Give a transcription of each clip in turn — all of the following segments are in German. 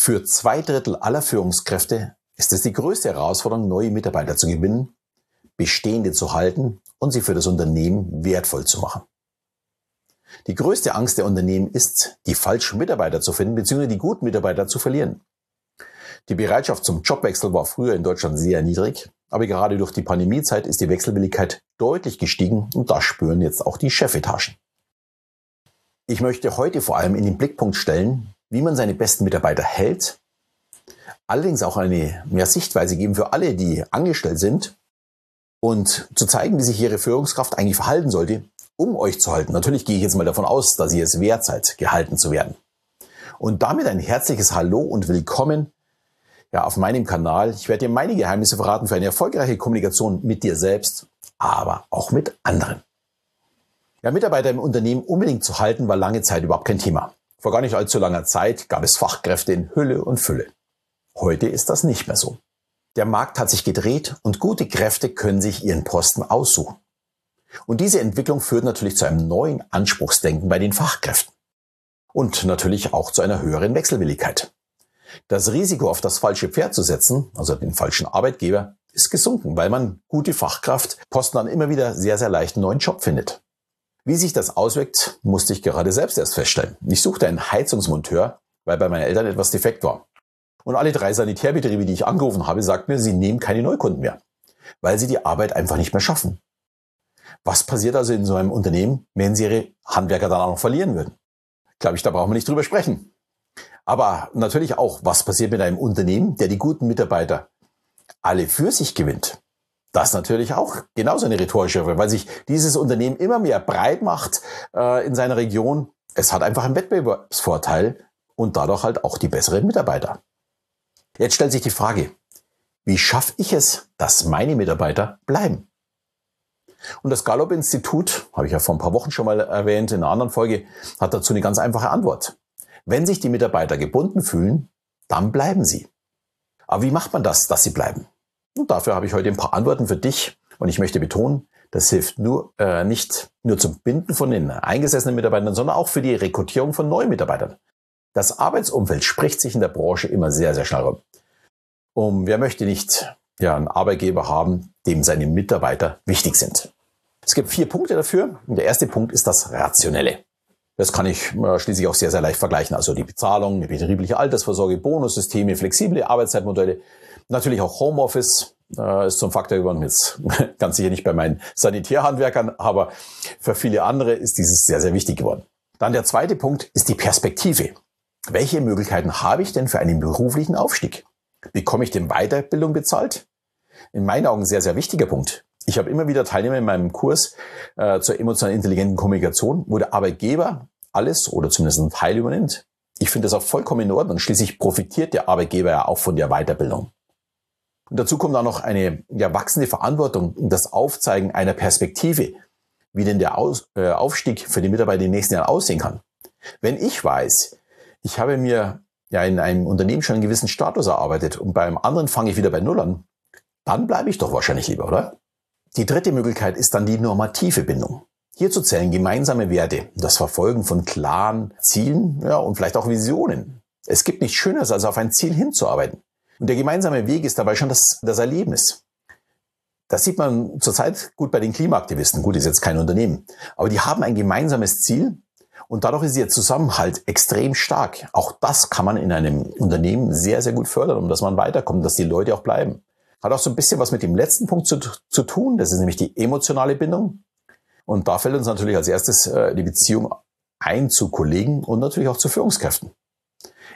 Für zwei Drittel aller Führungskräfte ist es die größte Herausforderung, neue Mitarbeiter zu gewinnen, bestehende zu halten und sie für das Unternehmen wertvoll zu machen. Die größte Angst der Unternehmen ist, die falschen Mitarbeiter zu finden bzw. die guten Mitarbeiter zu verlieren. Die Bereitschaft zum Jobwechsel war früher in Deutschland sehr niedrig, aber gerade durch die Pandemiezeit ist die Wechselwilligkeit deutlich gestiegen und das spüren jetzt auch die Chefetagen. Ich möchte heute vor allem in den Blickpunkt stellen, wie man seine besten Mitarbeiter hält, allerdings auch eine mehr Sichtweise geben für alle, die angestellt sind und zu zeigen, wie sich ihre Führungskraft eigentlich verhalten sollte, um euch zu halten. Natürlich gehe ich jetzt mal davon aus, dass ihr es wert seid, gehalten zu werden. Und damit ein herzliches Hallo und Willkommen ja, auf meinem Kanal. Ich werde dir meine Geheimnisse verraten für eine erfolgreiche Kommunikation mit dir selbst, aber auch mit anderen. Ja, Mitarbeiter im Unternehmen unbedingt zu halten, war lange Zeit überhaupt kein Thema. Vor gar nicht allzu langer Zeit gab es Fachkräfte in Hülle und Fülle. Heute ist das nicht mehr so. Der Markt hat sich gedreht und gute Kräfte können sich ihren Posten aussuchen. Und diese Entwicklung führt natürlich zu einem neuen Anspruchsdenken bei den Fachkräften. Und natürlich auch zu einer höheren Wechselwilligkeit. Das Risiko, auf das falsche Pferd zu setzen, also den falschen Arbeitgeber, ist gesunken, weil man gute Fachkraft Posten dann immer wieder sehr, sehr leicht einen neuen Job findet. Wie sich das auswirkt, musste ich gerade selbst erst feststellen. Ich suchte einen Heizungsmonteur, weil bei meinen Eltern etwas defekt war. Und alle drei Sanitärbetriebe, die ich angerufen habe, sagten mir, sie nehmen keine Neukunden mehr, weil sie die Arbeit einfach nicht mehr schaffen. Was passiert also in so einem Unternehmen, wenn sie ihre Handwerker dann auch noch verlieren würden? Glaube ich, da brauchen wir nicht drüber sprechen. Aber natürlich auch, was passiert mit einem Unternehmen, der die guten Mitarbeiter alle für sich gewinnt? Das natürlich auch genauso eine rhetorische Frage, weil sich dieses Unternehmen immer mehr breit macht äh, in seiner Region. Es hat einfach einen Wettbewerbsvorteil und dadurch halt auch die besseren Mitarbeiter. Jetzt stellt sich die Frage, wie schaffe ich es, dass meine Mitarbeiter bleiben? Und das Gallup-Institut, habe ich ja vor ein paar Wochen schon mal erwähnt, in einer anderen Folge, hat dazu eine ganz einfache Antwort. Wenn sich die Mitarbeiter gebunden fühlen, dann bleiben sie. Aber wie macht man das, dass sie bleiben? Und dafür habe ich heute ein paar Antworten für dich. Und ich möchte betonen, das hilft nur äh, nicht nur zum Binden von den eingesessenen Mitarbeitern, sondern auch für die Rekrutierung von neuen Mitarbeitern. Das Arbeitsumfeld spricht sich in der Branche immer sehr, sehr schnell rum. Und wer möchte nicht ja, einen Arbeitgeber haben, dem seine Mitarbeiter wichtig sind? Es gibt vier Punkte dafür. Und der erste Punkt ist das Rationelle. Das kann ich äh, schließlich auch sehr, sehr leicht vergleichen. Also die Bezahlung, die betriebliche Altersvorsorge, Bonussysteme, flexible Arbeitszeitmodelle, natürlich auch Homeoffice äh, ist zum Faktor geworden. Jetzt ganz sicher nicht bei meinen Sanitärhandwerkern, aber für viele andere ist dieses sehr, sehr wichtig geworden. Dann der zweite Punkt ist die Perspektive. Welche Möglichkeiten habe ich denn für einen beruflichen Aufstieg? Bekomme ich denn Weiterbildung bezahlt? In meinen Augen sehr, sehr wichtiger Punkt. Ich habe immer wieder Teilnehmer in meinem Kurs äh, zur emotional intelligenten Kommunikation, wo der Arbeitgeber alles oder zumindest einen Teil übernimmt. Ich finde das auch vollkommen in Ordnung. Schließlich profitiert der Arbeitgeber ja auch von der Weiterbildung. Und dazu kommt auch noch eine ja, wachsende Verantwortung und das Aufzeigen einer Perspektive, wie denn der Aus, äh, Aufstieg für die Mitarbeiter in den nächsten Jahren aussehen kann. Wenn ich weiß, ich habe mir ja in einem Unternehmen schon einen gewissen Status erarbeitet und beim anderen fange ich wieder bei Null an, dann bleibe ich doch wahrscheinlich lieber, oder? Die dritte Möglichkeit ist dann die normative Bindung. Hierzu zählen gemeinsame Werte, das Verfolgen von klaren Zielen ja, und vielleicht auch Visionen. Es gibt nichts Schöneres, als auf ein Ziel hinzuarbeiten. Und der gemeinsame Weg ist dabei schon das, das Erlebnis. Das sieht man zurzeit gut bei den Klimaaktivisten. Gut, ist jetzt kein Unternehmen. Aber die haben ein gemeinsames Ziel und dadurch ist ihr Zusammenhalt extrem stark. Auch das kann man in einem Unternehmen sehr, sehr gut fördern, um dass man weiterkommt, dass die Leute auch bleiben. Hat auch so ein bisschen was mit dem letzten Punkt zu, zu tun. Das ist nämlich die emotionale Bindung. Und da fällt uns natürlich als erstes äh, die Beziehung ein zu Kollegen und natürlich auch zu Führungskräften.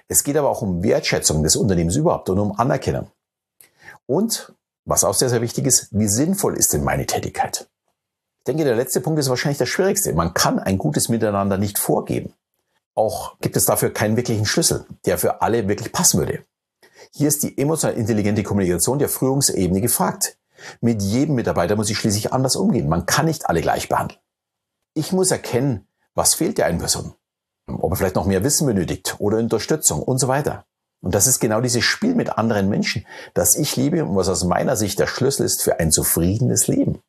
Es geht aber auch um Wertschätzung des Unternehmens überhaupt und um Anerkennung. Und, was auch sehr, sehr wichtig ist, wie sinnvoll ist denn meine Tätigkeit? Ich denke, der letzte Punkt ist wahrscheinlich der schwierigste. Man kann ein gutes Miteinander nicht vorgeben. Auch gibt es dafür keinen wirklichen Schlüssel, der für alle wirklich passen würde. Hier ist die emotional intelligente Kommunikation der Führungsebene gefragt. Mit jedem Mitarbeiter muss ich schließlich anders umgehen. Man kann nicht alle gleich behandeln. Ich muss erkennen, was fehlt der einen Person. Ob er vielleicht noch mehr Wissen benötigt oder Unterstützung und so weiter. Und das ist genau dieses Spiel mit anderen Menschen, das ich liebe und was aus meiner Sicht der Schlüssel ist für ein zufriedenes Leben.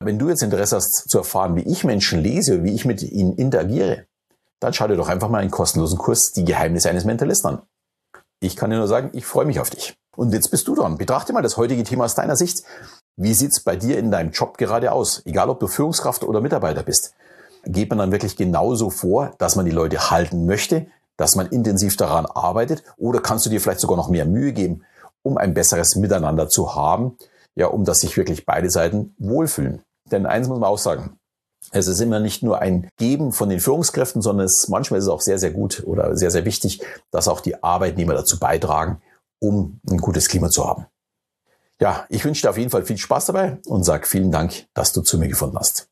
Wenn du jetzt Interesse hast zu erfahren, wie ich Menschen lese, wie ich mit ihnen interagiere, dann schau dir doch einfach mal einen kostenlosen Kurs Die Geheimnisse eines Mentalisten an. Ich kann dir nur sagen, ich freue mich auf dich. Und jetzt bist du dran. Betrachte mal das heutige Thema aus deiner Sicht. Wie sieht's bei dir in deinem Job gerade aus? Egal, ob du Führungskraft oder Mitarbeiter bist. Geht man dann wirklich genauso vor, dass man die Leute halten möchte, dass man intensiv daran arbeitet? Oder kannst du dir vielleicht sogar noch mehr Mühe geben, um ein besseres Miteinander zu haben? Ja, um dass sich wirklich beide Seiten wohlfühlen. Denn eins muss man auch sagen. Es ist immer nicht nur ein Geben von den Führungskräften, sondern es, manchmal ist es auch sehr, sehr gut oder sehr, sehr wichtig, dass auch die Arbeitnehmer dazu beitragen, um ein gutes Klima zu haben. Ja, ich wünsche dir auf jeden Fall viel Spaß dabei und sage vielen Dank, dass du zu mir gefunden hast.